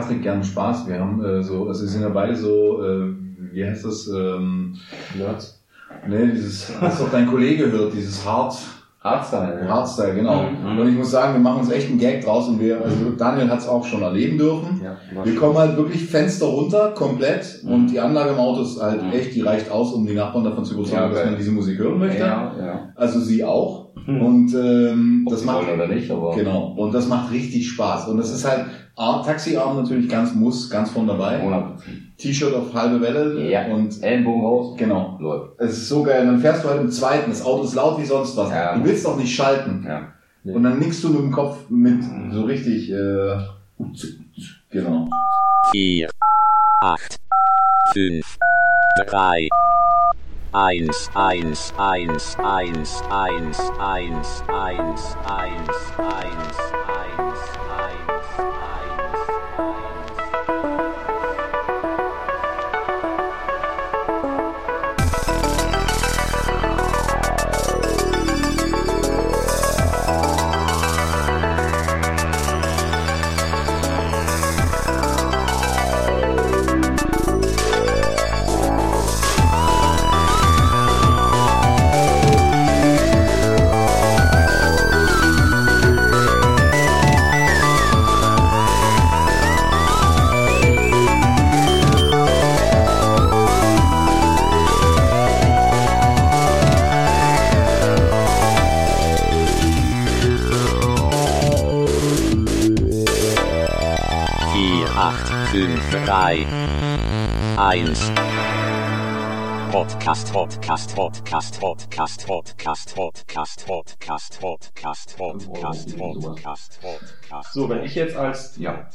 Patrick gern Spaß. Wir haben äh, so, also wir sind ja beide so, äh, wie heißt das? Ähm, Nerds. ne, dieses, was doch dein Kollege hört, dieses Hard, Hardstyle, ja. Hardstyle, genau. Mhm. Und ich muss sagen, wir machen uns echt einen Gag draus und wir, also Daniel hat es auch schon erleben dürfen. ja Wir kommen halt wirklich Fenster runter, komplett, Mhm. und die Anlage im Auto ist halt Mhm. echt, die reicht aus, um die Nachbarn davon zu überzeugen, Ja, dass man diese Musik hören möchte. ja, ja. Also sie auch. Hm. Und ähm, Ob das macht oder nicht, aber genau. Und das macht richtig Spaß. Und das ist halt A, Taxiarm natürlich ganz muss, ganz von dabei. 100%. T-Shirt auf halbe Welle Ja. und Ellenbogen raus, genau. läuft. Es ist so geil. Dann fährst du halt im zweiten. Das Auto ist laut wie sonst was. Ja. Du willst doch nicht schalten. Ja. Und dann nickst du mit dem Kopf mit so richtig. Äh, genau. vier, acht, fünf, drei, eins, eins, eins, eins, eins, eins, eins, eins, eins, eins, eins, eins, Podcast, Podcast, Podcast, Podcast, Podcast, Podcast, Podcast, Podcast, Podcast, Podcast, Podcast. So, wenn ich jetzt als Ja.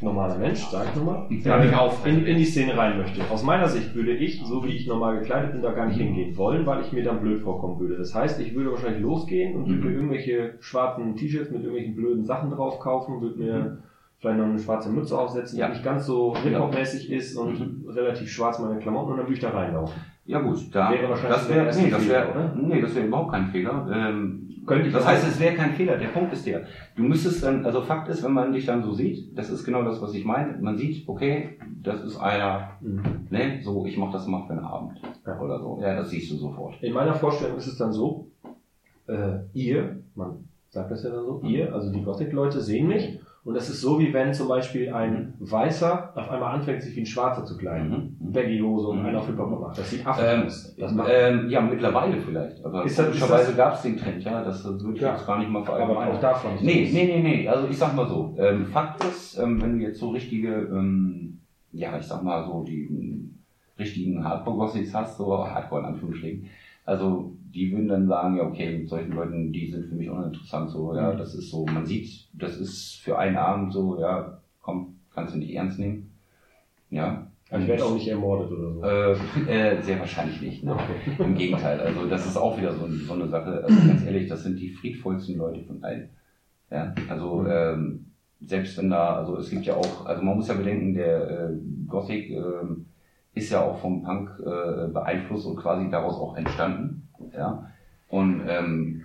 normaler Mensch, sag ich nochmal, Ja, nicht auffällig. in, in die Szene rein möchte. Aus meiner Sicht würde ich, so wie ich normal gekleidet bin, da gar nicht hingehen wollen, weil ich mir dann blöd vorkommen würde. Das heißt, ich würde wahrscheinlich losgehen und würde mir irgendwelche schwarzen T-Shirts mit irgendwelchen blöden Sachen drauf kaufen, würde mir vielleicht noch eine schwarze Mütze aufsetzen, Ja. die nicht ganz so Hip-Hop-mäßig ist und relativ schwarz meine Klamotten und dann würde ich da reinlaufen. Ja gut, da, Wäre wahrscheinlich das wäre nee, das Fehler, wär, oder? nee, das wäre überhaupt kein Fehler. Ähm, Könnte ich das heißt, es wäre kein Fehler. Der Punkt ist der, du müsstest dann, also Fakt ist, wenn man dich dann so sieht, das ist genau das, was ich meine. Man sieht, okay, das ist einer, Mhm. ne, so ich mache das mal für einen Abend Ja. oder so. Ja, das siehst du sofort. In meiner Vorstellung ist es dann so, äh, ihr, man sagt das ja dann so, ihr, also die Gothic-Leute sehen mich und das ist so, wie wenn zum Beispiel ein Weißer auf einmal anfängt, sich wie ein Schwarzer zu kleiden. Mhm. Baggy-Hose und Mhm. einer auf Hip-Hop macht. Das sieht affig Ähm, aus. Ähm, ja, mittlerweile vielleicht. Aber Ist das- komischerweise gab es den Trend, ja. Das würde ich Ja. jetzt gar nicht mal aber verallgemeinern. auch davon. Nee, nee, nee, nee. Also ich sag mal so. Ähm, Fakt ist, ähm, wenn du jetzt so richtige, ähm, ja, ich sag mal so die ähm, richtigen Hardcore-Gossips hast, so Hardcore in Anführungsstrichen, also die würden dann sagen, ja, okay, mit solchen Leuten, die sind für mich uninteressant, so, ja, Mhm. das ist so, man sieht, das ist für einen Abend so, ja, komm, kannst du nicht ernst nehmen. Ja. Ich werde auch nicht ermordet oder so. Äh, äh, sehr wahrscheinlich nicht. Ne? Okay. Im Gegenteil, also das ist auch wieder so, so eine Sache. Also ganz ehrlich, das sind die friedvollsten Leute von allen. Ja, also ähm, selbst wenn da, also es gibt ja auch, also man muss ja bedenken, der äh, Gothic ähm, ist ja auch vom Punk äh, beeinflusst und quasi daraus auch entstanden. Ja, und ähm,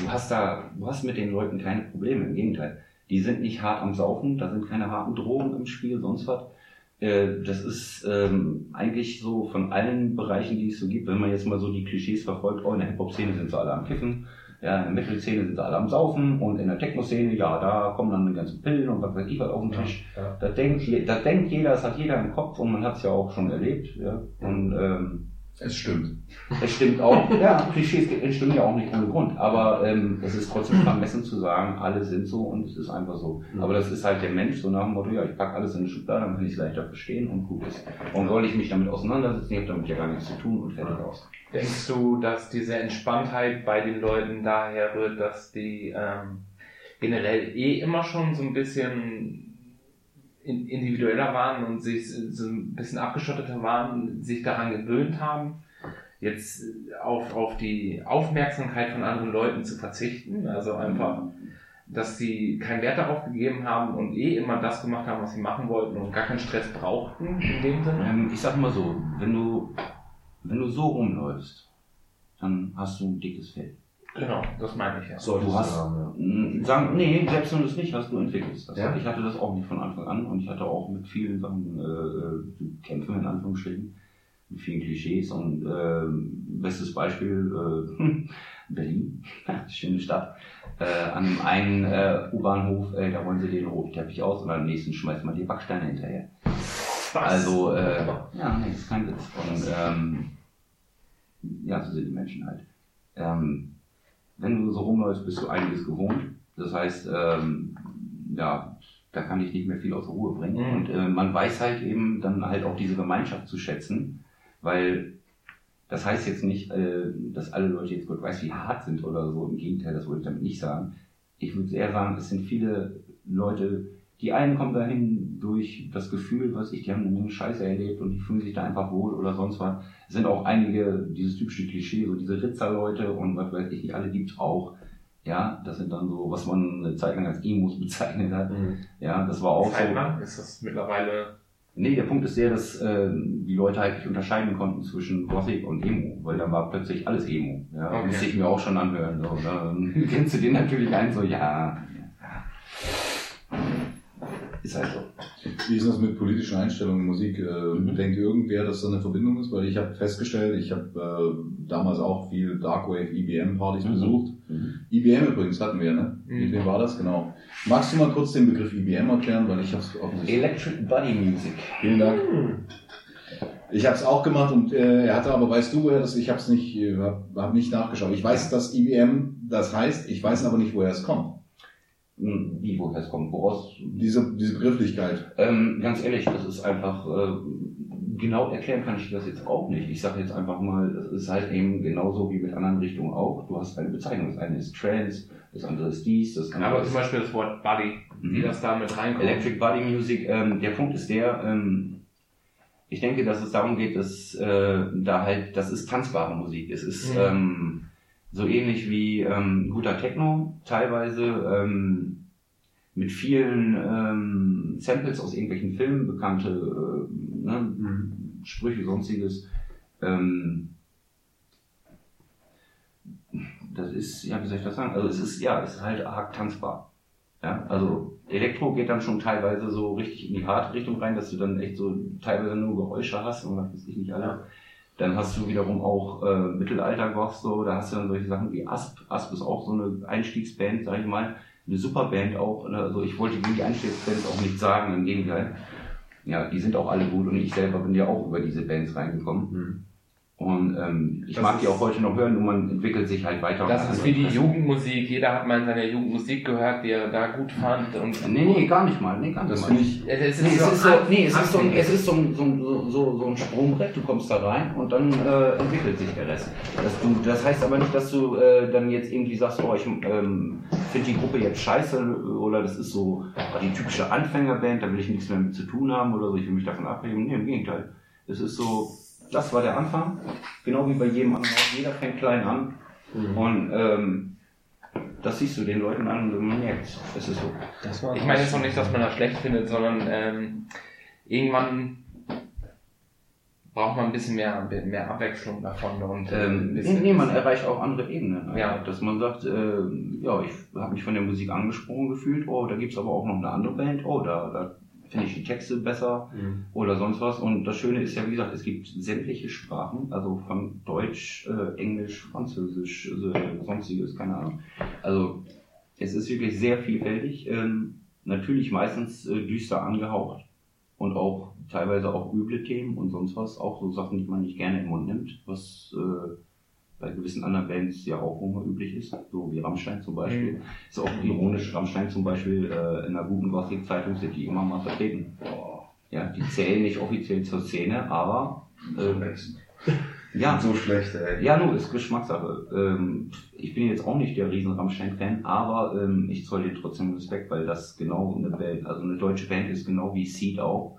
du hast da, du hast mit den Leuten keine Probleme, im Gegenteil. Die sind nicht hart am Saufen, da sind keine harten Drogen im Spiel, sonst was. Äh, Das ist ähm, eigentlich so von allen Bereichen, die es so gibt, wenn man jetzt mal so die Klischees verfolgt, oh, in der Hip-Hop-Szene sind sie alle am Kiffen, ja, in der Metal-Szene sind sie alle am Saufen und in der Techno-Szene, ja, da kommen dann die ganzen Pillen und was weiß ich was auf den Tisch. Ja. Das denkt, das denkt jeder, das hat jeder im Kopf und man hat es ja auch schon erlebt. Ja. Und ähm, Es stimmt. es stimmt auch, ja, Klischees stimmen ja auch nicht ohne Grund, aber ähm, es ist trotzdem vermessen zu sagen, alle sind so und es ist einfach so. Mhm. Aber das ist halt der Mensch, so nach dem Motto, ja, ich packe alles in eine Schublade, dann kann ich es leichter verstehen und gut ist. Warum soll ich mich damit auseinandersetzen? Ich habe damit ja gar nichts zu tun und fertig aus. Denkst du, dass diese Entspanntheit bei den Leuten daher rührt, dass die ähm, generell eh immer schon so ein bisschen individueller waren und sich so ein bisschen abgeschotteter waren, sich daran gewöhnt haben, jetzt auf, auf die Aufmerksamkeit von anderen Leuten zu verzichten? Also einfach, dass sie keinen Wert darauf gegeben haben und eh immer das gemacht haben, was sie machen wollten und gar keinen Stress brauchten in dem Sinne? Ähm, ich sag mal so, wenn du, wenn du so rumläufst, dann hast du ein dickes Fell. Genau, das meine ich ja. Solltest Du hast- haben, ja. Sagen, nee, selbst wenn du es nicht hast, du entwickelst das. Ja. Ich hatte das auch nicht von Anfang an und ich hatte auch mit vielen Sachen äh, Kämpfe in Anführungsstrichen, mit vielen Klischees und äh, bestes Beispiel äh, Berlin, schöne Stadt. Äh, an dem einen äh, U-Bahnhof, äh, da wollen sie den roten Teppich aus und am nächsten schmeißt man die Backsteine hinterher. Also, äh, ja, nee, ist kein Witz. Und ähm, ja, so sind die Menschen halt. Ähm, wenn du so rumläufst, bist du einiges gewohnt. Das heißt, ähm, ja, da kann ich nicht mehr viel aus Ruhe bringen. Mhm. Und äh, man weiß halt eben dann halt auch diese Gemeinschaft zu schätzen, weil das heißt jetzt nicht, äh, dass alle Leute jetzt Gott weiß, wie hart sind oder so. Im Gegenteil, das wollte ich damit nicht sagen. Ich würde eher sagen, es sind viele Leute, die einen kommen dahin durch das Gefühl, was ich, die haben eine Menge Scheiße erlebt und die fühlen sich da einfach wohl oder sonst was. Es sind auch einige, dieses typische Klischee, so diese Ritzerleute und was weiß ich nicht, alle gibt's auch. Ja, das sind dann so, was man eine Zeit lang als Emos bezeichnet hat. Mhm. Ja, das war auch Zeit so. ist das mittlerweile. Nee, der Punkt ist der, dass äh, die Leute halt nicht unterscheiden konnten zwischen Gothic und Emo, weil da war plötzlich alles Emo. Ja, Okay. musste ich mir auch schon anhören. So, dann kennst du den natürlich ein, so, ja. Ist halt so. Wie ist das mit politischen Einstellungen in Musik? Äh, Mhm. Denkt irgendwer, dass da eine Verbindung ist? Weil ich habe festgestellt, ich habe äh, damals auch viel Darkwave IBM-Partys Mhm. besucht. Mhm. IBM übrigens hatten wir, ne? Mhm. Mit wem war das? Genau. Magst du mal kurz den Begriff IBM erklären? Weil ich habe es offensichtlich... Electric Body Music. Vielen Dank. Ich habe es auch gemacht und äh, er hatte aber, weißt du, woher das, ich habe es nicht, äh, hab nicht nachgeschaut. Ich weiß, dass IBM das heißt, ich weiß aber nicht, woher es kommt. Hm, Wie, woher es kommt, woraus? Diese, diese Begrifflichkeit. Ähm, ganz ehrlich, das ist einfach, äh, genau erklären kann ich das jetzt auch nicht. Ich sage jetzt einfach mal, es ist halt eben genauso wie mit anderen Richtungen auch. Du hast eine Bezeichnung. Das eine ist Trance, das andere ist dies, das andere Aber ist zum Beispiel das Wort Buddy, wie Mhm. das da mit reinkommt. Electric Body Music. Ähm, der Punkt ist der, ähm, ich denke, dass es darum geht, dass äh, da halt, das ist tanzbare Musik. Es ist Mhm. ähm, so ähnlich wie ähm, guter Techno, teilweise ähm, mit vielen ähm, Samples aus irgendwelchen Filmen, bekannte äh, ne, Sprüche, sonstiges. Ähm, das ist, ja, wie soll ich das sagen? Also es ist, ja, es ist halt arg tanzbar. Ja, also Elektro geht dann schon teilweise so richtig in die harte Richtung rein, dass du dann echt so teilweise nur Geräusche hast und was weiß ich nicht alle. Dann hast du wiederum auch äh, Mittelalter-Goth, so, da hast du dann solche Sachen wie Asp. Asp ist auch so eine Einstiegsband, sag ich mal. Eine super Band auch. ne? Also ich wollte gegen die Einstiegsbands auch nicht sagen, im Gegenteil. Ja, die sind auch alle gut und ich selber bin ja auch über diese Bands reingekommen. Mhm. Und ähm, ich Das mag die auch heute noch hören und man entwickelt sich halt weiter. Das ist wie die. Jugendmusik. Jeder hat mal in seiner Jugend Musik gehört, die er da gut fand. Und Nee, nee, gar nicht mal. Nee, gar nicht Das mal. ich, Es ist, Nee, es ist so, nee, es ist so, es ist so, ein- so, so, so, so ein Sprungbrett, du kommst da rein und dann äh, entwickelt sich der Rest. Das, du, das heißt aber nicht, dass du äh, dann jetzt irgendwie sagst, oh, ich ähm, finde die Gruppe jetzt scheiße oder das ist so oh, die typische Anfängerband, da will ich nichts mehr mit zu tun haben oder so, ich will mich davon abheben. Nee, im Gegenteil. Es ist so, das war der Anfang, genau wie bei jedem anderen. Jeder fängt klein an Mhm. und ähm, das siehst du den Leuten an und man merkt, es ist so. Das war Ich meine jetzt noch nicht, dass man das schlecht findet, sondern ähm, irgendwann braucht man ein bisschen mehr, mehr Abwechslung davon. Und, äh, Ähm, nee, bisschen, nee, man erreicht auch andere Ebenen. Ja. Dass man sagt, äh, ja, ich habe mich von der Musik angesprochen gefühlt, oh, da gibt's aber auch noch eine andere Band, oh, da, da finde ich die Texte besser Mhm. oder sonst was. Und das Schöne ist ja, wie gesagt, es gibt sämtliche Sprachen, also von Deutsch, äh, Englisch, Französisch, äh, sonstiges, keine Ahnung. Also es ist wirklich sehr vielfältig, ähm, natürlich meistens äh, düster angehaucht und auch teilweise auch üble Themen und sonst was, auch so Sachen, die man nicht gerne im Mund nimmt, was äh, bei gewissen anderen Bands ja auch immer üblich ist, so wie Rammstein zum Beispiel. Ist auch ironisch, Rammstein zum Beispiel äh, in einer guten Gothic-Zeitung sind die immer mal vertreten. Ja, die zählen nicht offiziell zur Szene, aber äh, ja, so schlecht, ey. ja, nur ist Geschmackssache. Ähm, ich bin jetzt auch nicht der riesen Rammstein-Fan, aber ähm, ich zoll dir trotzdem Respekt, weil das genau eine Band, also eine deutsche Band ist genau wie Seed auch.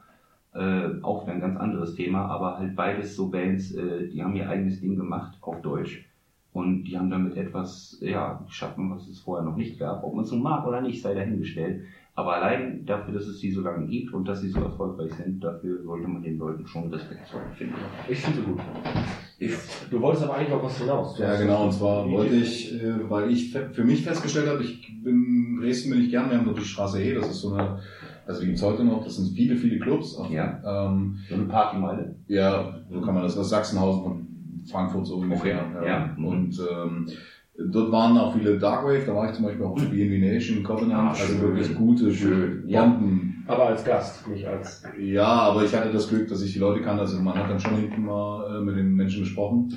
Äh, auch ein ganz anderes Thema, aber halt beides so Bands, äh, die haben ihr eigenes Ding gemacht auf Deutsch. Und die haben damit etwas ja, geschaffen, was es vorher noch nicht gab. Ob man es nun mag oder nicht, sei dahingestellt. Aber allein dafür, dass es die so lange gibt und dass sie so erfolgreich sind, dafür sollte man den Leuten schon Respekt zollen, finde ich. Ich finde sie gut. Ich, du wolltest aber eigentlich noch was hinaus. Du Ja, genau, und zwar wollte ich, äh, weil ich für mich festgestellt habe, ich bin, Dresden bin ich gern, wir haben dort die Straße E, das ist so eine, also die gibt's heute noch, das sind viele, viele Clubs. Auch, Ja. Ähm, So eine Partymeile. ja, so kann man das, das ist Sachsenhausen von Frankfurt so ungefähr. Okay, ja. Und ähm, dort waren auch viele Darkwave, da war ich zum Beispiel auch auf BNB Nation, Covenant, Ah, also wirklich gute, Schön, ja. Bomben. Aber als Gast, nicht als. Ja, aber ich hatte das Glück, dass ich die Leute kannte, also man hat dann schon hinten mal äh, mit den Menschen gesprochen.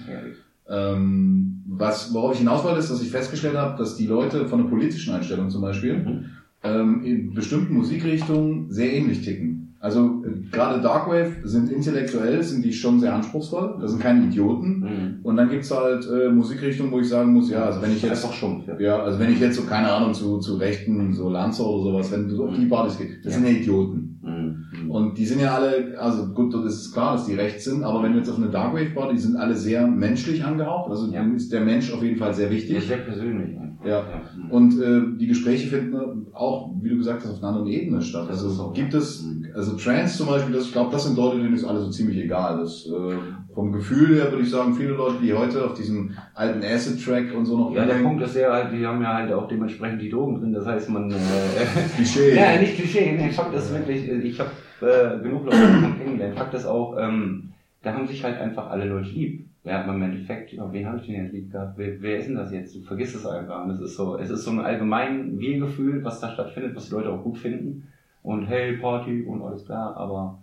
Ähm, was, worauf ich hinaus wollte, ist, dass ich festgestellt habe, dass die Leute von der politischen Einstellung zum Beispiel Mhm. Ähm, in bestimmten Musikrichtungen sehr ähnlich ticken. Also äh, gerade Darkwave sind intellektuell, sind die schon sehr anspruchsvoll, das sind keine Idioten. Mhm. Und dann gibt's halt äh, Musikrichtungen, wo ich sagen muss, ja, also wenn ich jetzt Einfach stumpf, ja. ja, also wenn ich jetzt so, keine Ahnung, zu, zu Rechten, so Lanzer oder sowas, wenn du auf die Partys gehst, das Ja. sind ja Idioten. Mhm. Und die sind ja alle, also gut, das ist klar, dass die rechts sind, aber wenn du jetzt auf eine Darkwave Party, die sind alle sehr menschlich angehaucht, also Ja. ist der Mensch auf jeden Fall sehr Ja, wichtig. sehr persönlich. Ja. Und äh, die Gespräche finden auch, wie du gesagt hast, auf einer anderen Ebene statt. Also so. gibt es, Mhm. also Trance zum Beispiel, das, ich glaube, das sind Leute, denen ist alles so ziemlich egal. Das, äh, vom Gefühl her würde ich sagen, viele Leute, die heute auf diesem alten Acid-Track und so noch Ja, der Punkt ist ja halt, die haben ja halt auch dementsprechend die Drogen drin, das heißt, man. Äh, Klischee. ja, nicht Klischee, nee, Fakt ist wirklich, äh, ich habe äh, genug Leute kennengelernt. Fakt ist auch, ähm, da haben sich halt einfach alle Leute lieb. Ja, aber im Endeffekt, ja, wen habe ich denn jetzt lieb gehabt? Wer, wer ist denn das jetzt? Du vergisst es einfach. Und es ist so, es ist so ein allgemein Wir-Gefühl, was da stattfindet, was die Leute auch gut finden. Und hey, Party und alles klar, aber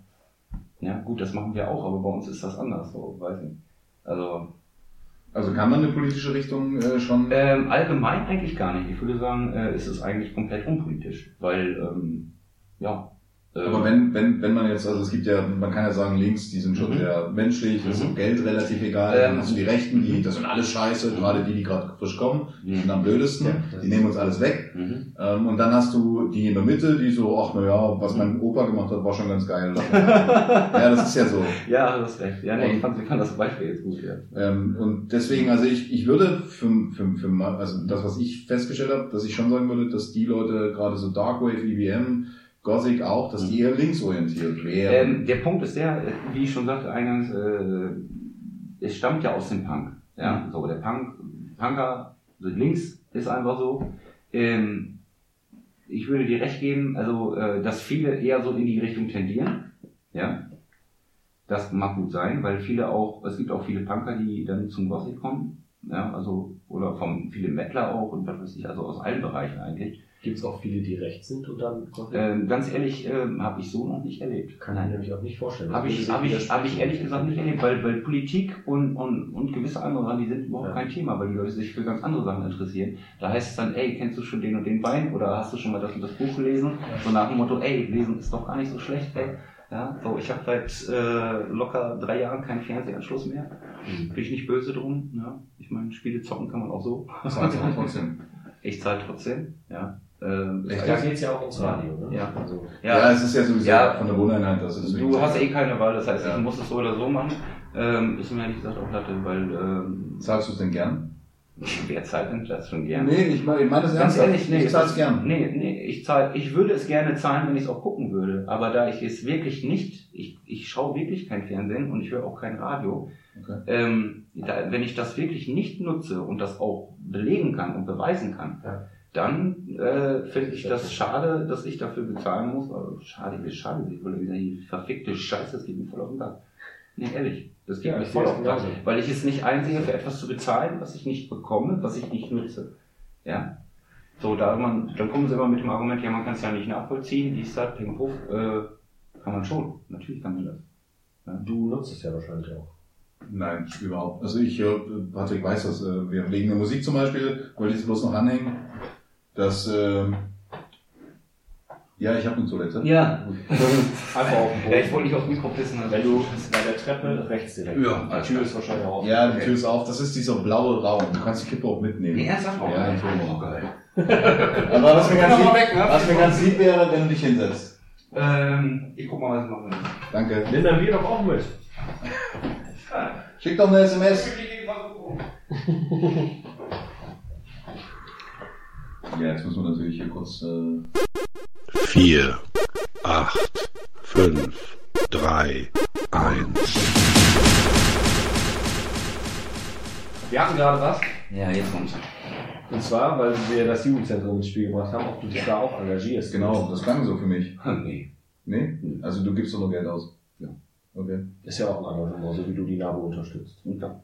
ja, gut, das machen wir auch, aber bei uns ist das anders, so, weiß nicht. Also, Also kann man eine politische Richtung äh, schon. ähm, allgemein eigentlich gar nicht. Ich würde sagen, äh, es ist eigentlich komplett unpolitisch, weil, ähm, ja. Ähm, Aber wenn, wenn, wenn man jetzt, also es gibt ja, man kann ja sagen, links, die sind schon Mhm. sehr menschlich, ist Mhm. auch Geld relativ egal. Ähm, Dann hast du die Rechten, die, das sind alles scheiße, gerade die, die gerade frisch kommen, die sind am blödesten, Ja, das die ist- nehmen uns alles weg. mhm. Ähm, und dann hast du die in der Mitte, die so, ach na ja, was mein Opa gemacht hat, war schon ganz geil. ja, das ist ja so. Ja, du hast recht. Ja, nee, Und- ich fand, ich fand das Beispiel jetzt gut, ja. Ähm, und deswegen, also ich, ich würde für, für, für also das, was ich festgestellt habe, dass ich schon sagen würde, dass die Leute, gerade so Darkwave, EBM, Gothic auch, dass die eher linksorientiert wären. Ähm, der Punkt ist der, wie ich schon sagte eingangs, äh, es stammt ja aus dem Punk. Ja, so der Punk, Punker, also links ist einfach so. Ähm, ich würde dir recht geben, also äh, dass viele eher so in die Richtung tendieren. Ja, das mag gut sein, weil viele auch, es gibt auch viele Punker, die dann zum Gothic kommen. Ja, also oder vom viele Mettler auch und was weiß ich, also aus allen Bereichen eigentlich. Gibt es auch viele, die rechts sind und dann? Ähm, ganz ehrlich, ähm, habe ich so noch nicht erlebt. Kann ich nämlich auch nicht vorstellen. Habe ich, hab ich, hab ich ehrlich gesagt nicht erlebt, weil, weil Politik und, und, und gewisse andere Sachen, die sind überhaupt Ja. kein Thema, weil die Leute sich für ganz andere Sachen interessieren. Da heißt es dann, ey, kennst du schon den und den Wein oder hast du schon mal das und das Buch gelesen? So nach dem Motto, ey, lesen ist doch gar nicht so schlecht, ey. Ja, so, ich habe seit äh, locker drei Jahren keinen Fernsehanschluss mehr. Bin ich nicht böse drum. Ja. Ich meine, Spiele zocken kann man auch so. Zahlst du trotzdem. Ich zahle trotzdem. Ja. Ähm, Echt? Da geht's ja auch ums Radio, ne? Ja. Also, Ja, es ist ja sowieso Ja. von der Wohneinheit, das ist Du hast eh keine Wahl, das heißt, Ja. ich muss es so oder so machen. Ähm, ist mir ehrlich gesagt auch Latte, weil ähm, Zahlst du es denn gern? wer zahlt denn das schon gern? Nee, ich meine ich mein das Ganz ernsthaft. ehrlich, nee. Ich zahl's das- gern. Nee, nee, ich zahl, ich würde es gerne zahlen, wenn ich es auch gucken würde. Aber da ich es wirklich nicht, ich, ich schaue wirklich kein Fernsehen und ich höre auch kein Radio. Okay. Ähm, da, wenn ich das wirklich nicht nutze und das auch belegen kann und beweisen kann, Ja. Dann äh, finde ich das schade, dass ich dafür bezahlen muss. Also, schade, wie schade, ich würde wieder die verfickte Scheiße, das geht mir voll auf den Sack. Nee, ehrlich, das geht Ja, mir voll auf den Sack, genauso. weil ich es nicht einsehe, für etwas zu bezahlen, was ich nicht bekomme, was ich nicht nutze. Ja. So, da man, dann kommen sie immer mit dem Argument, ja, man kann es ja nicht nachvollziehen, dies, das, Ping, Puff, äh, kann man schon. Natürlich kann man das. du nutzt es ja wahrscheinlich auch. Nein, überhaupt. Also ich, äh, Patrick weiß das, äh, wir wegen der Musik zum Beispiel, wollte ich es bloß noch anhängen, dass, ähm, ja, ich habe eine Toilette. Ja. Einfach auf den ja, ich wollte nicht aufs Mikro pissen. also- Wenn du bei der Treppe rechts direkt. Ja, die Tür ist wahrscheinlich auch. Ja, die Tür ist auf, das ist dieser blaue Raum. Du kannst die Kippe auch mitnehmen. Nee, ernsthaft? Ja, natürlich. Oh, geil. Aber was mir ganz lieb, was mir ganz lieb wäre, wenn du dich hinsetzt. Ähm, ich guck mal, was ich machen will. Danke. Nimm dann wir doch auch mit. Schick doch eine SMS. Ja, jetzt müssen wir natürlich hier kurz. Äh vier, acht, fünf, drei, eins. Wir hatten gerade was. Ja, jetzt kommt's. Und zwar, weil wir das Jugendzentrum ins Spiel gebracht haben, ob du dich da auch engagierst. Genau, das klang so für mich. Nee. Nee? Also du gibst doch nur Geld aus. Ja. Okay. Ist ja auch ein Engagement, so wie du die NABO unterstützt. Ja.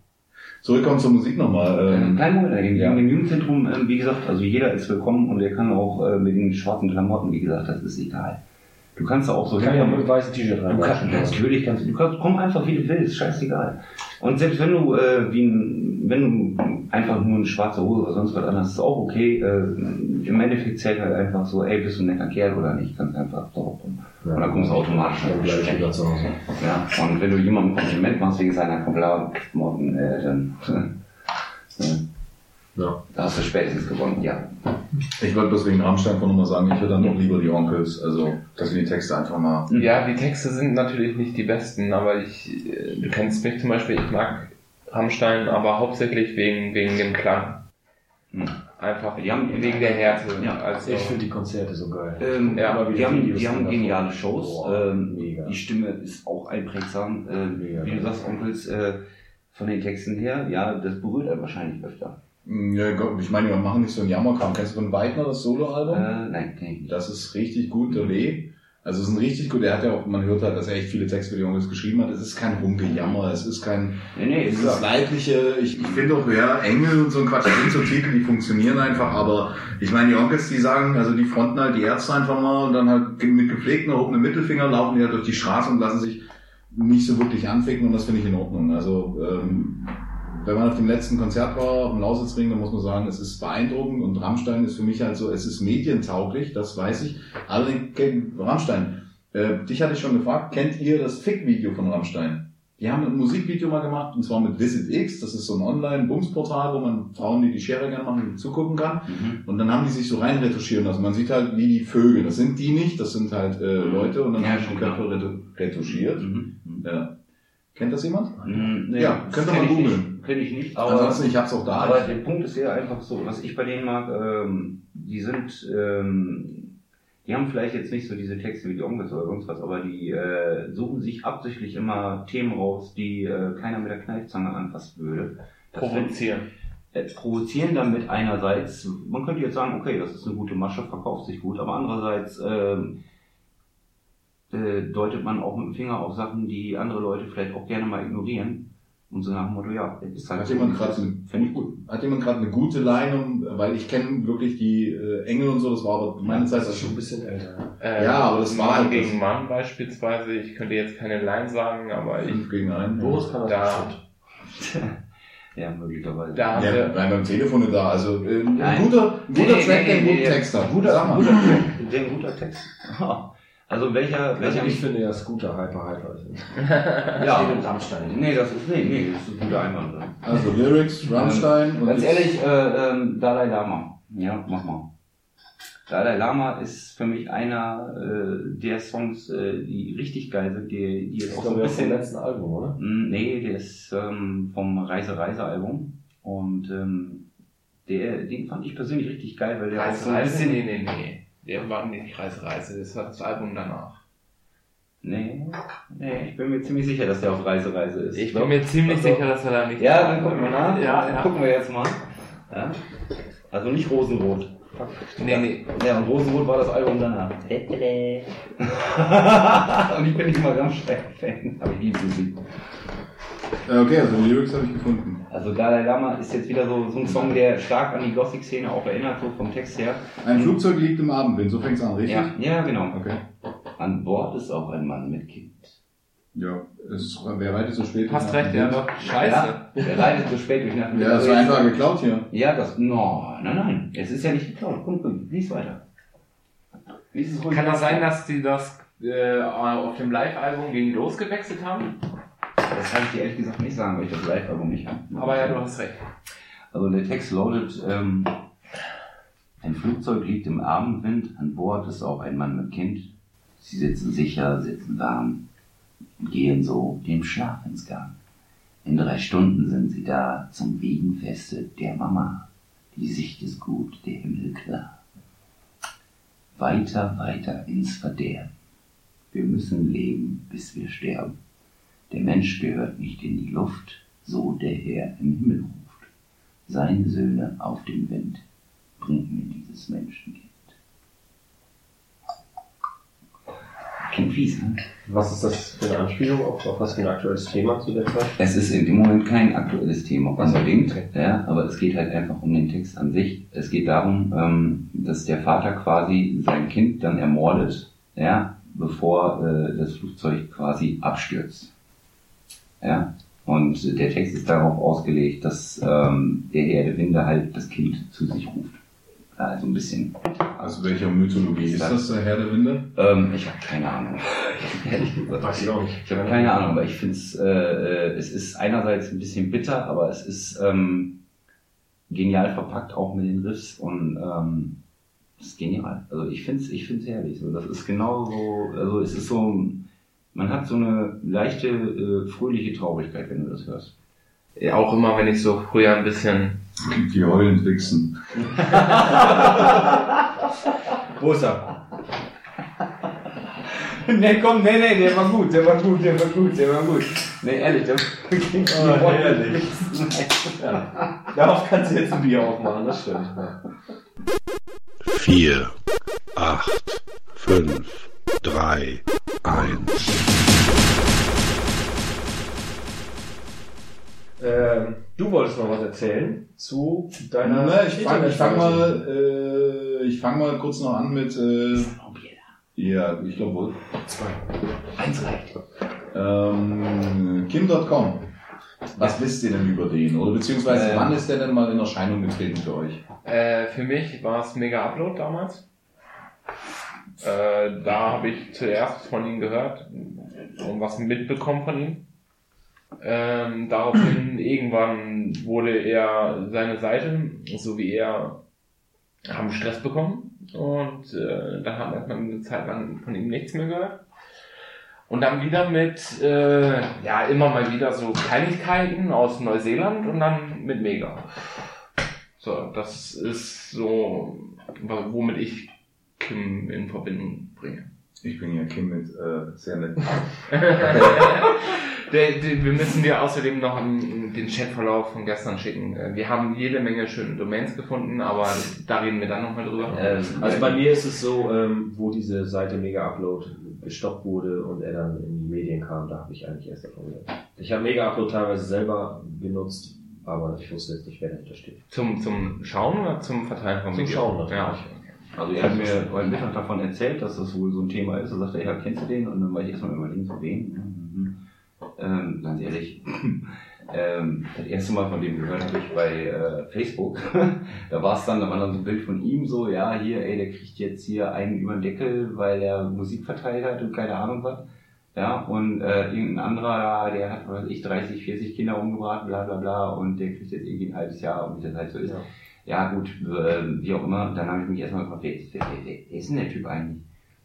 Zurückkommen zur Musik nochmal. Ähm, Ähm, kleinen Moment, in, ja. im Jugendzentrum, ähm, wie gesagt, also jeder ist willkommen und er kann auch äh, mit den schwarzen Klamotten, wie gesagt, das ist egal. Du kannst da auch so kann ja hinkommen. mit weißem T-Shirt Du rein. kannst, natürlich kannst du, du kannst, komm einfach wie du willst, scheißegal. Und selbst wenn du, äh, wie ein, wenn du einfach nur eine schwarze Hose oder sonst was anderes, ist auch okay. Äh, Im Endeffekt zählt halt einfach so, ey, bist du ein netter Kerl oder nicht, kannst einfach drauf kommen. Und dann kommst du automatisch Dann nach bleib ich wieder zu Hause. Ja, und wenn du jemandem ein Kompliment machst, kommt klar, morgen, äh, dann, Ja. da hast du spätestens gewonnen, ja. ich wollte bloß wegen Rammstein von nochmal sagen, ich würde dann doch lieber die Onkels, also dass wir die Texte einfach mal. Ja, die Texte sind natürlich nicht die besten, aber ich, äh, du kennst mich zum Beispiel, ich mag Rammstein, aber hauptsächlich wegen, wegen dem Klang. Hm. Einfach Die haben- wegen der Härte. Ja. also, Ich finde die Konzerte so geil. Ähm, Ja, aber die, haben, Videos die haben davon. geniale Shows. Boah, ähm, mega. Die Stimme ist auch einprägsam. Ähm, Mega wie du sagst, Onkels, äh, von den Texten her, ja, das berührt er wahrscheinlich öfter. Ja, Gott, ich meine, wir machen nicht so einen Jammerkram. Kennst du von Weidner das Soloalbum? Äh, nein, kenn ich nicht. Das ist richtig gut, der Lee. Also es ist ein richtig gut, er hat ja auch, man hört halt, dass er echt viele Texte für die Onkels geschrieben hat. Es ist kein Rumgejammer, es ist kein Nee, nee, ist dieses klar. leidliche, ich, ich finde auch, ja, Engel und so ein Quatsch, das sind so Titel, die funktionieren einfach, aber ich meine, die Onkels, die sagen, also die fronten halt die Ärzte einfach mal und dann halt mit gepflegten erhobenen Mittelfinger laufen die halt durch die Straße und lassen sich nicht so wirklich anficken und das finde ich in Ordnung. Also ähm, wenn man auf dem letzten Konzert war, auf dem Lausitzring, dann muss man sagen, es ist beeindruckend und Rammstein ist für mich halt so, es ist medientauglich, das weiß ich. Allerdings, Rammstein, äh, dich hatte ich schon gefragt, kennt ihr das Fick-Video von Rammstein? Die haben ein Musikvideo mal gemacht, und zwar mit Visit X, das ist so ein Online-Bumsportal, wo man Frauen, die die Schere gerne machen, zugucken kann. Mhm. Und dann haben die sich so rein retuschieren lassen. Man sieht halt, wie die Vögel, das sind die nicht, das sind halt äh, Leute und dann Ja, haben die Köpfe retu- retuschiert. Mhm. Mhm. Ja. Kennt das jemand? Mhm. Nee, Ja, könnt ihr mal googeln. Nicht, Kenn ich nicht, aber, Ansonsten, ich hab's auch da. aber der Punkt ist ja einfach so, was ich bei denen mag, ähm, die sind, ähm, die haben vielleicht jetzt nicht so diese Texte wie die Onkels oder sonst was, aber die äh, suchen sich absichtlich immer Themen raus, die äh, keiner mit der Kneifzange anfassen würde. Das find- provozieren. äh, provozieren damit einerseits, man könnte jetzt sagen, okay, das ist eine gute Masche, verkauft sich gut, aber andererseits ähm, äh, deutet man auch mit dem Finger auf Sachen, die andere Leute vielleicht auch gerne mal ignorieren. Und so nach dem Motto, ja, ist halt Hat so, jemand gerade Finde ich gut. Hat jemand gerade eine gute Line, um, weil ich kenne wirklich die äh, Engel und so, das war aber meine Zeit Das das ist schon ein bisschen älter. Äh, Ja, aber das war Mann halt das- gegen Mann beispielsweise. Ich könnte jetzt keine Line sagen, aber ich, 5 gegen 1. Boris kann das Da-. Ja, möglicherweise. da haben Ja, wir, nein, beim Telefon da. Also äh, ein guter, ein guter Track, der einen guten Text hat. Guter, mal. guter Track, der ein guter Text. Aha. Also welcher, Also welcher ich finde ja Scooter hyper hyper. Ja. Steht im Rammstein. Nee, das ist, nee, nee, das ist ein guter Einwand. Also Lyrics, Rammstein und Ganz ehrlich, äh, ähm, Dalai Lama. Ja, mach mal. Dalai Lama ist für mich einer äh, der Songs, äh, die richtig geil sind, die, die Das jetzt ist auch so ein ich vom bisschen... letzten Album, oder? Mm, Nee, der ist ähm, vom Reise Reise Album und ähm, der, den fand ich persönlich richtig geil, weil der auch Reise, so ein Reise, bisschen... nee, nee, nee. Der war nicht Reise, Reise. Das war das Album danach. Nee, nee, ich bin mir ziemlich sicher, dass der auf Reise Reise ist. Ich bin mir ziemlich Also- sicher, dass er da nicht Ja, dann gucken wir nach. Ja, Dann ja. Gucken wir jetzt mal. Ja? Also nicht Rosenrot. Nee, nee. Ja, und Rosenrot war das Album danach. und ich bin nicht mal Rammstein-Fan, aber ich liebe Musik. Äh, Okay, also Lyrics habe ich gefunden. Also Dalai Lama ist jetzt wieder so, so ein Song, der stark an die Gothic-Szene auch erinnert, so vom Text her. Ein Flugzeug liegt im Abendwind, so fängt's an, richtig? Ja, ja, genau. Okay. An Bord ist auch ein Mann mit Kind. Ja, es ist, wer reitet so spät? Hast durch recht, ja. Wind? Scheiße. Ja, der reitet so spät durch Nacht. Ja, das war einfach geklaut hier. Ja, das, no, nein, nein, es ist ja nicht geklaut. Komm, komm, lies weiter. Lies es ruhig Kann das sein, dass die das äh, auf dem Live-Album gegen Los gewechselt haben? Das kann ich dir ehrlich gesagt nicht sagen, weil ich das Live-Album nicht habe. Aber ja, du hast recht. Also der Text lautet, ähm, ein Flugzeug liegt im Abendwind, an Bord ist auch ein Mann mit Kind. Sie sitzen sicher, sitzen warm und gehen so dem Schlaf ins Gang. In drei Stunden sind sie da zum Wiegenfeste der Mama. Die Sicht ist gut, der Himmel klar. weiter, weiter ins Verderben. Wir müssen leben, bis wir sterben. Der Mensch gehört nicht in die Luft, so der Herr im Himmel ruft. Seine Söhne auf den Wind, bringt mir dieses Menschenkind. Klingt fies, ne? Was ist das für eine Anspielung auf, auf was für ein aktuelles Thema zu der Zeit? Es ist in dem Moment kein aktuelles Thema unbedingt, okay. ja, aber es geht halt einfach um den Text an sich. Es geht darum, ähm, dass der Vater quasi sein Kind dann ermordet, ja, bevor äh, das Flugzeug quasi abstürzt. Ja, und der Text ist darauf ausgelegt, dass ähm, der Herr der Winde halt das Kind zu sich ruft. Also ein bisschen. Aus welcher Mythologie ist das, der Herr der Winde? Ähm, ich habe keine Ahnung. Ehrlich gesagt. Weiß ich auch nicht. Ich habe keine Ahnung, aber ich finde es, äh, äh, es ist einerseits ein bisschen bitter, aber es ist ähm, genial verpackt, auch mit den Riffs und ähm, es ist genial. Also ich finde es ich find's herrlich. So, das ist genau so, also es ist so, man hat so eine leichte, äh, fröhliche Traurigkeit, wenn du das hörst. Ja, auch immer, wenn ich so früher ein bisschen. Die heulend wichsen. Wo ist er? nee, komm, nee, nee, der war gut, der war gut, der war gut, der war gut. Nee, ehrlich, der Oh, herrlich. Ja. Darauf kannst du jetzt ein Bier aufmachen, das stimmt. Ja. 4, 8, 5, 3, 1. Ähm, du wolltest noch was erzählen zu deiner. Na, ich fange ich fang mal, äh, ich fang mal kurz noch an mit, äh, ja, ich glaube wohl. Eins reicht. Ähm, Kim.com. Was wisst ihr denn über den? Oder beziehungsweise Ähm. wann ist der denn mal in Erscheinung getreten für euch? Äh, für mich war es Mega Upload damals. Äh, da habe ich zuerst von ihm gehört und was mitbekommen von ihm. Ähm, daraufhin irgendwann wurde er seine Seite, so wie er, haben Stress bekommen und äh, dann hat man eine Zeit lang von ihm nichts mehr gehört. Und dann wieder mit, äh, ja, immer mal wieder so Kleinigkeiten aus Neuseeland und dann mit Mega. So, das ist so, womit ich Kim in Verbindung bringe. Ich bin ja Kim mit äh, sehr nett. Der, der, wir müssen dir außerdem noch den Chatverlauf von gestern schicken. Äh, Wir haben jede Menge schöne Domains gefunden, aber da reden wir dann nochmal drüber. Ähm, Also bei mir ist es so, ähm, wo diese Seite Mega Upload gestoppt wurde und er dann in die Medien kam, da habe ich eigentlich erst davon gehört. Ich habe Mega Upload teilweise selber genutzt, aber ich wusste jetzt nicht, wer dahinter steht. Zum, zum Schauen oder zum Verteilen von Zum Videos? Schauen natürlich. Ja. Also er hat mir heute Mittag davon erzählt, dass das wohl so ein Thema ist. Er sagte, ja, kennst du den? Und dann war ich erstmal überlegen, so wen? Mhm. Ähm, ganz ehrlich, ähm, das erste Mal von dem gehört habe ich bei äh, Facebook. da war es dann, da war dann so ein Bild von ihm so, ja, hier, ey, der kriegt jetzt hier einen über den Deckel, weil er Musik verteilt hat und keine Ahnung was. Ja, und äh, irgendein anderer, der hat, was weiß ich, 30, 40 Kinder umgebracht, bla bla bla, und der kriegt jetzt irgendwie ein halbes Jahr, und wie das halt so ist. Ja. Ja, gut, äh, wie auch immer. Dann habe ich mich erstmal gefragt, wer wer, wer, wer ist denn der Typ eigentlich?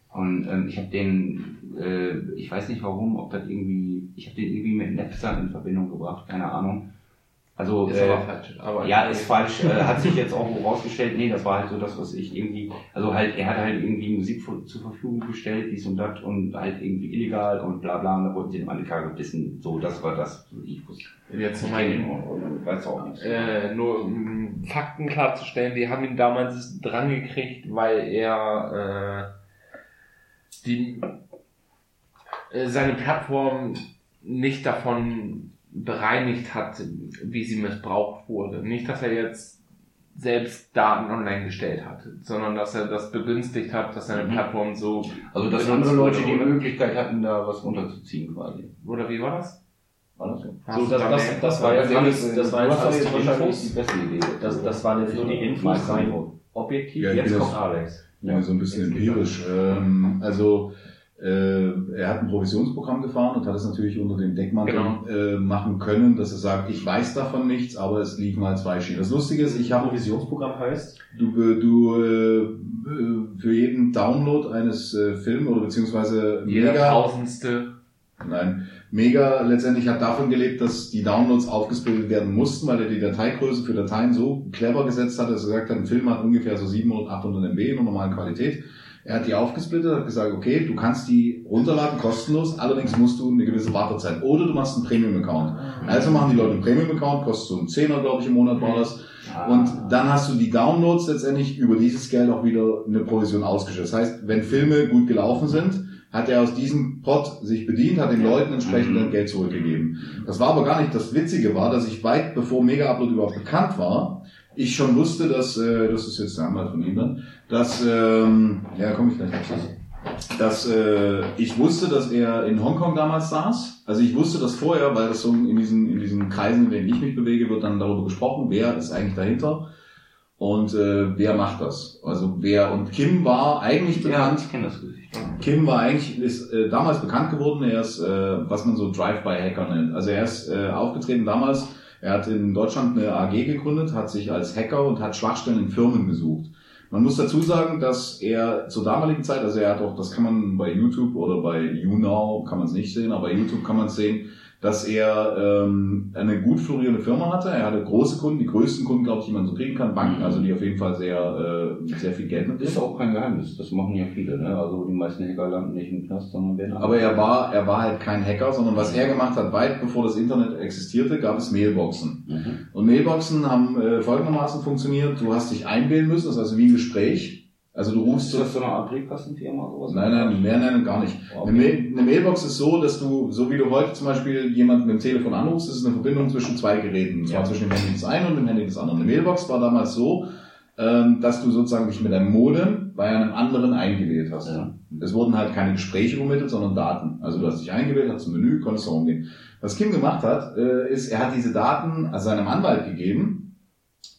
Und ähm, ich habe den, äh, ich weiß nicht warum, ob das irgendwie, ich habe den irgendwie mit Napster in Verbindung gebracht, keine Ahnung. Also, Ist äh, aber falsch. Aber ja, ist falsch. Äh, hat sich jetzt auch rausgestellt, nee, das war halt so das, was ich irgendwie, also halt, er hat halt irgendwie Musik zur Verfügung gestellt, dies und das und halt irgendwie illegal und bla bla und da wollten sie dem an die Karre bissen. So, das war das, was ich wusste. Jetzt Ich nochmal weiß auch nichts. äh, nur um Fakten klarzustellen, wir haben ihn damals dran gekriegt, weil er äh, die, äh, seine Plattform nicht davon bereinigt hat, wie sie missbraucht wurde. Nicht, dass er jetzt selbst Daten online gestellt hat, sondern dass er das begünstigt hat, dass seine Mhm. Plattform so Also, dass andere Leute die? Möglichkeit hatten, da was runterzuziehen quasi. Oder wie war das? War das so? Hast So, das, da das, das war jetzt alles, das war jetzt jetzt die wahrscheinlich Infos. die beste Idee. Das, das waren jetzt nur die Infos rein objektiv. Ja, jetzt kommt Alex. Ja, so ein bisschen empirisch. Ähm, also äh, er hat ein Provisionsprogramm gefahren und hat es natürlich unter dem Deckmantel Genau. äh, machen können, dass er sagt, ich weiß davon nichts, aber es lief mal zwei Schienen. Das Lustige ist, ich habe Provisionsprogramm heißt? du, äh, du äh, äh, für jeden Download eines äh, Films oder beziehungsweise Jeder Mega, tausendste nein, Mega letztendlich hat davon gelebt, dass die Downloads aufgesplittet werden mussten, weil er die Dateigröße für Dateien so clever gesetzt hat, dass er gesagt hat, ein Film hat ungefähr so 700, 800 MB in der normalen Qualität. Er hat die aufgesplittet, hat gesagt, okay, du kannst die runterladen, kostenlos, allerdings musst du eine gewisse Wartezeit. Oder du machst einen Premium-Account. Also machen die Leute einen Premium-Account, kostet so einen Zehner, glaube ich, im Monat war das. Und dann hast du die Downloads letztendlich über dieses Geld auch wieder eine Provision ausgeschüttet. Das heißt, wenn Filme gut gelaufen sind, hat er aus diesem Pot sich bedient, hat den Leuten entsprechend dann Geld zurückgegeben. Das war aber gar nicht das Witzige war, dass ich weit bevor Mega Upload überhaupt bekannt war, ich schon wusste, dass, äh, das ist jetzt der Anwalt von ihm dann, dass, ähm, ja, komme ich gleich dazu dass äh, ich wusste, dass er in Hongkong damals saß. Also ich wusste das vorher, weil das so in diesen, in diesen Kreisen, in denen ich mich bewege, wird dann darüber gesprochen, wer ist eigentlich dahinter und äh, wer macht das. Also wer und Kim war eigentlich Ja, bekannt. ich kenne das Gesicht. Kim war eigentlich ist äh, damals bekannt geworden. Er ist, äh, was man so Drive-by-Hacker nennt. Also er ist äh, aufgetreten damals. Er hat in Deutschland eine AG gegründet, hat sich als Hacker und hat Schwachstellen in Firmen gesucht. Man muss dazu sagen, dass er zur damaligen Zeit, also er hat auch, das kann man bei YouTube oder bei YouNow kann man es nicht sehen, aber bei YouTube kann man es sehen, dass er ähm, eine gut florierende Firma hatte. Er hatte große Kunden, die größten Kunden, glaube ich, die man so kriegen kann, Banken, also die auf jeden Fall sehr, äh, sehr viel Geld Das ist mitbringen. auch kein Geheimnis. Das machen ja viele. Ne? Also die meisten Hacker landen nicht im Knast, sondern werden. Aber er war, er war halt kein Hacker, sondern was er gemacht hat, weit bevor das Internet existierte, gab es Mailboxen. Mhm. Und Mailboxen haben äh, folgendermaßen funktioniert. Du hast dich einwählen müssen, das ist also wie ein Gespräch. Also du rufst Ist das so eine Art Briefkastenfirma oder sowas? nein, nein, mehr nein, gar nicht. Eine, Mail, eine Mailbox ist so, dass du, so wie du heute zum Beispiel jemanden mit dem Telefon anrufst, ist eine Verbindung zwischen zwei Geräten. Und zwar Ja. zwischen dem Handy des einen und dem Handy des anderen. Eine Mailbox war damals so, ähm, dass du sozusagen dich mit einem Modem bei einem anderen eingewählt hast. Ja. Es wurden halt keine Gespräche übermittelt, sondern Daten. Also du hast dich eingewählt, hast ein Menü, konntest da rumgehen. Was Kim gemacht hat, äh, ist, er hat diese Daten seinem Anwalt gegeben,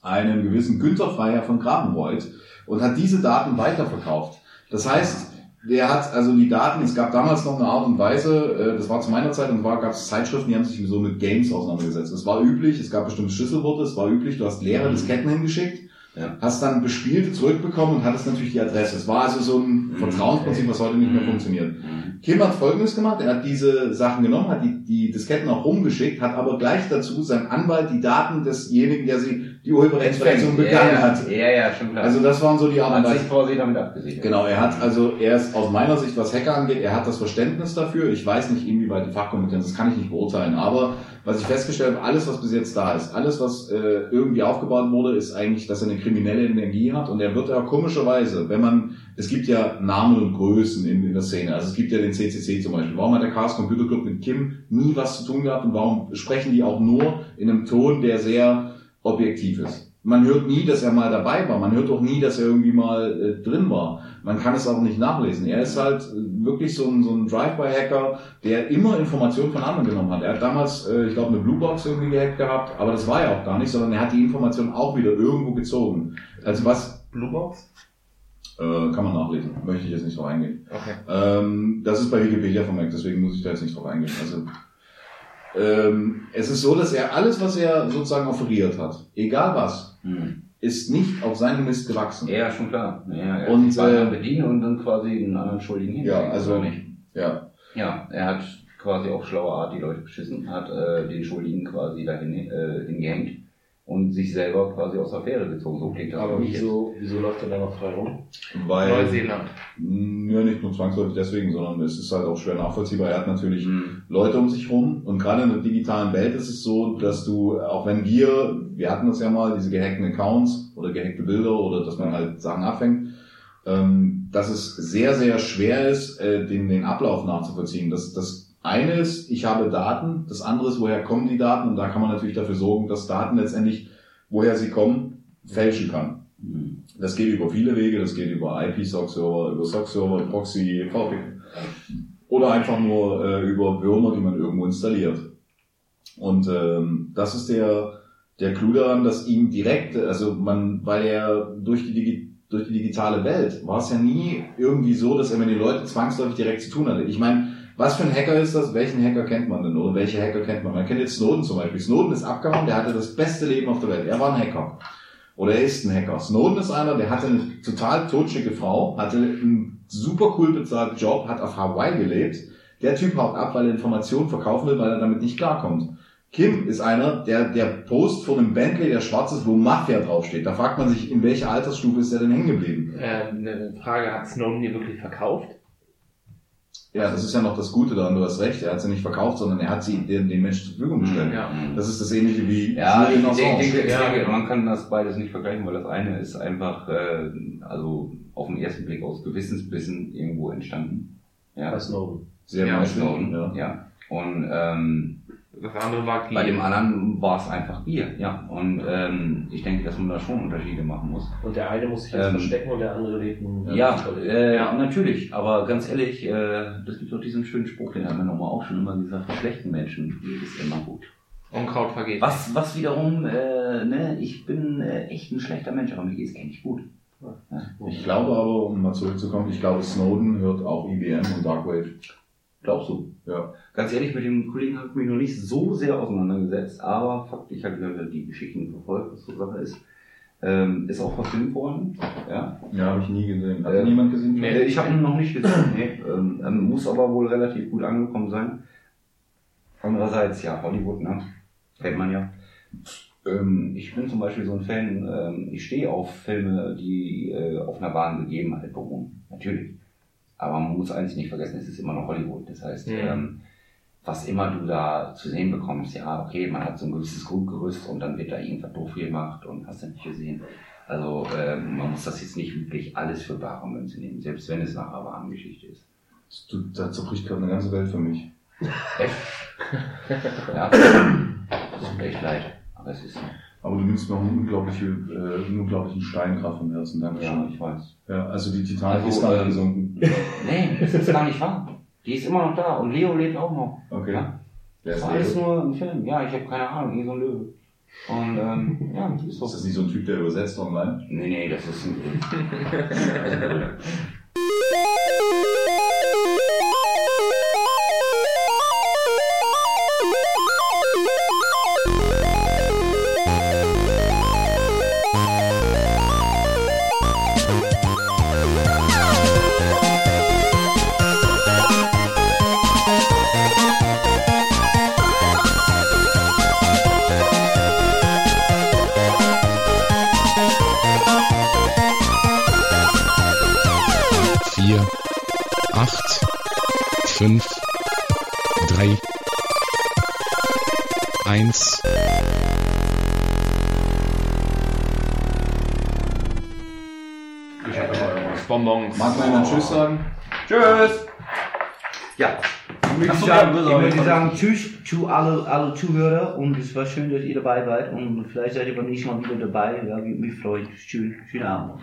einem gewissen Günther Freier von Grabenreuth, und hat diese Daten weiterverkauft. Das heißt, der hat also die Daten, es gab damals noch eine Art und Weise, äh, das war zu meiner Zeit und war gab es Zeitschriften, die haben sich so mit Games auseinandergesetzt. Es war üblich, es gab bestimmte Schlüsselworte, es war üblich, du hast leere Disketten hingeschickt, Ja. hast dann bespielte zurückbekommen und hattest natürlich die Adresse. Es war also so ein Vertrauensprinzip, was heute nicht mehr funktioniert. Mhm. Kim hat Folgendes gemacht, er hat diese Sachen genommen, hat die, die Disketten auch rumgeschickt, hat aber gleich dazu seinem Anwalt die Daten desjenigen, der sie die Urheberrechtsverletzung begangen ja, hat. Ja, ja, schon klar. Also das waren so die und hat sich quasi damit abgesichert. Genau, er hat also, er ist aus meiner Sicht, was Hacker angeht, er hat das Verständnis dafür. Ich weiß nicht, inwieweit die Fachkompetenz, das kann ich nicht beurteilen. Aber was ich festgestellt habe, alles, was bis jetzt da ist, alles, was äh, irgendwie aufgebaut wurde, ist eigentlich, dass er eine kriminelle Energie hat. Und er wird ja komischerweise, wenn man, es gibt ja Namen und Größen in, in der Szene. Also es gibt ja den CCC zum Beispiel. Warum hat der Chaos Computer Club mit Kim nie was zu tun gehabt und warum sprechen die auch nur in einem Ton, der sehr objektiv ist? Man hört nie, dass er mal dabei war. Man hört auch nie, dass er irgendwie mal äh, drin war. Man kann es auch nicht nachlesen. Er ist halt äh, wirklich so ein, so ein Drive-by-Hacker, der immer Informationen von anderen genommen hat. Er hat damals, äh, ich glaube, eine Bluebox irgendwie gehackt gehabt, aber das war ja auch gar nicht, sondern er hat die Informationen auch wieder irgendwo gezogen. Also was Bluebox? äh, kann man nachlesen, möchte ich jetzt nicht drauf eingehen. Okay. Ähm, das ist bei Wikipedia vermerkt, deswegen muss ich da jetzt nicht drauf eingehen. Also, ähm, es ist so, dass er alles, was er sozusagen offeriert hat, egal was, Mhm. ist nicht auf seinem Mist gewachsen. Ja, schon klar. Ja, er Und, äh, bedienen und dann quasi einen anderen Schuldigen Ja, hinlegen, also- oder nicht. Ja. Ja, er hat quasi auf schlaue Art die Leute beschissen, hat äh, den Schuldigen quasi dahin äh, hingehängt und sich selber quasi aus der Fähre gezogen. So klingt das Aber jetzt. wieso, wieso läuft er da noch frei rum? Weil, Neuseeland. Ja, nicht nur zwangsläufig deswegen, sondern es ist halt auch schwer nachvollziehbar. Er hat natürlich Mhm. Leute um sich rum und gerade in der digitalen Welt ist es so, dass du, auch wenn wir, wir hatten das ja mal, diese gehackten Accounts oder gehackte Bilder oder dass man halt Sachen abfängt, ähm, dass es sehr, sehr schwer ist, äh, den, den Ablauf nachzuvollziehen. Das, das eine ist, ich habe Daten, das andere ist, woher kommen die Daten und da kann man natürlich dafür sorgen, dass Daten letztendlich, woher sie kommen, fälschen kann. Mhm. Das geht über viele Wege, das geht über IP-SOC-Server, über SOC-Server, Proxy, VPN oder einfach nur äh, über Würmer, die man irgendwo installiert. Und ähm, das ist der, der Clou daran, dass ihm direkt, also man, weil er durch die, Digi durch die digitale Welt war es ja nie irgendwie so, dass er mit den Leuten zwangsläufig direkt zu tun hatte. Ich meine, was für ein Hacker ist das? Welchen Hacker kennt man denn? Oder welche Hacker kennt man? Man kennt jetzt Snowden zum Beispiel. Snowden ist abgehauen, der hatte das beste Leben auf der Welt. Er war ein Hacker. Oder er ist ein Hacker. Snowden ist einer, der hatte eine total totschicke Frau, hatte einen super cool bezahlten Job, hat auf Hawaii gelebt. Der Typ haut ab, weil er Informationen verkaufen will, weil er damit nicht klarkommt. Kim ist einer, der, der Post von einem Bentley, der schwarz ist, wo Mafia draufsteht. Da fragt man sich, in welcher Altersstufe ist der denn hängen geblieben? Äh, eine Frage, hat Snowden die wirklich verkauft? Ja, das ist ja noch das Gute daran, du hast recht. Er hat sie nicht verkauft, sondern er hat sie den, den Menschen zur Verfügung gestellt. Ja. Das ist das ähnliche wie Ja, ich denke, ich denke, man kann das beides nicht vergleichen, weil das eine ist einfach, äh, also auf den ersten Blick aus Gewissensbissen irgendwo entstanden. Ja, Bei Snowden. Sehr Ja, Snowden, ja. ja. Und ähm, Das andere war bei dem anderen war es einfach Bier, ja. Und ähm, ich denke, dass man da schon Unterschiede machen muss. Und der eine muss sich jetzt Ähm, verstecken und der andere lebt ein Ja, äh, Ja. natürlich, aber ganz ehrlich, äh, das gibt doch diesen schönen Spruch, den hat meine Oma auch schon immer gesagt, schlechten Menschen geht es immer gut. Unkraut vergeht. Was, was wiederum, äh, ne, ich bin äh, echt ein schlechter Mensch, aber mir geht es eigentlich gut. Ich glaube aber, um mal zurückzukommen, ich glaube, Snowden hört auch IBM und Darkwave. Glaubst du? Ja. Ganz ehrlich, mit dem Kollegen habe ich mich noch nicht so sehr auseinandergesetzt, aber Fakt, ich habe ja die Geschichten verfolgt, was so Sache ist. Ähm, ist auch verfilmt worden. Ja. Ja, habe ich nie gesehen. Hat Äh, den jemand gesehen? nee. Ich habe ihn noch nicht gesehen. Nee. Ähm, ähm, muss aber wohl relativ gut angekommen sein. Andererseits, ja, Hollywood, ne? Kennt man ja. Ähm, ich bin zum Beispiel so ein Fan, ähm, ich stehe auf Filme, die äh, auf einer wahren Begebenheit beruhen. Natürlich. Aber man muss eins nicht vergessen, es ist immer noch Hollywood. Das heißt, Mhm. Was immer du da zu sehen bekommst, ja, okay, man hat so ein gewisses Grundgerüst und dann wird da irgendwas doof gemacht und hast du nicht gesehen. Also ähm, man muss das jetzt nicht wirklich alles für bare Münze nehmen, selbst wenn es nach einer wahren Geschichte ist. Du, da zerbricht gerade eine ganze Welt für mich. Echt? ja. Das tut echt leid. Aber es ist so. Aber du nimmst mir auch einen, unglaubliche, äh, unglaublichen Steinkraft vom Herzen. Ja, Dankeschön. ich weiß. Ja, also die Titanic Also, ist nicht ähm, gesunken. Nee, das ist gar nicht wahr. Die ist immer noch da und Leo lebt auch noch. Okay. Ja. Das ist war alles nur ein Film. Ja, ich habe keine Ahnung, wie so ein Löwe. Und ähm, ja, ist Ist das nicht so ein Typ, der übersetzt online? Nee, nee, das ist ein Bonbons. Mag mal jemand Tschüss sagen? Tschüss! Ja. Ich möchte so, sagen, ich möchte Tschüss zu alle, alle Zuhörer und es war schön, dass ihr dabei wart und vielleicht seid ihr beim nächsten Mal wieder dabei. Ja, würde mich freuen. Tschüss, schönen Abend.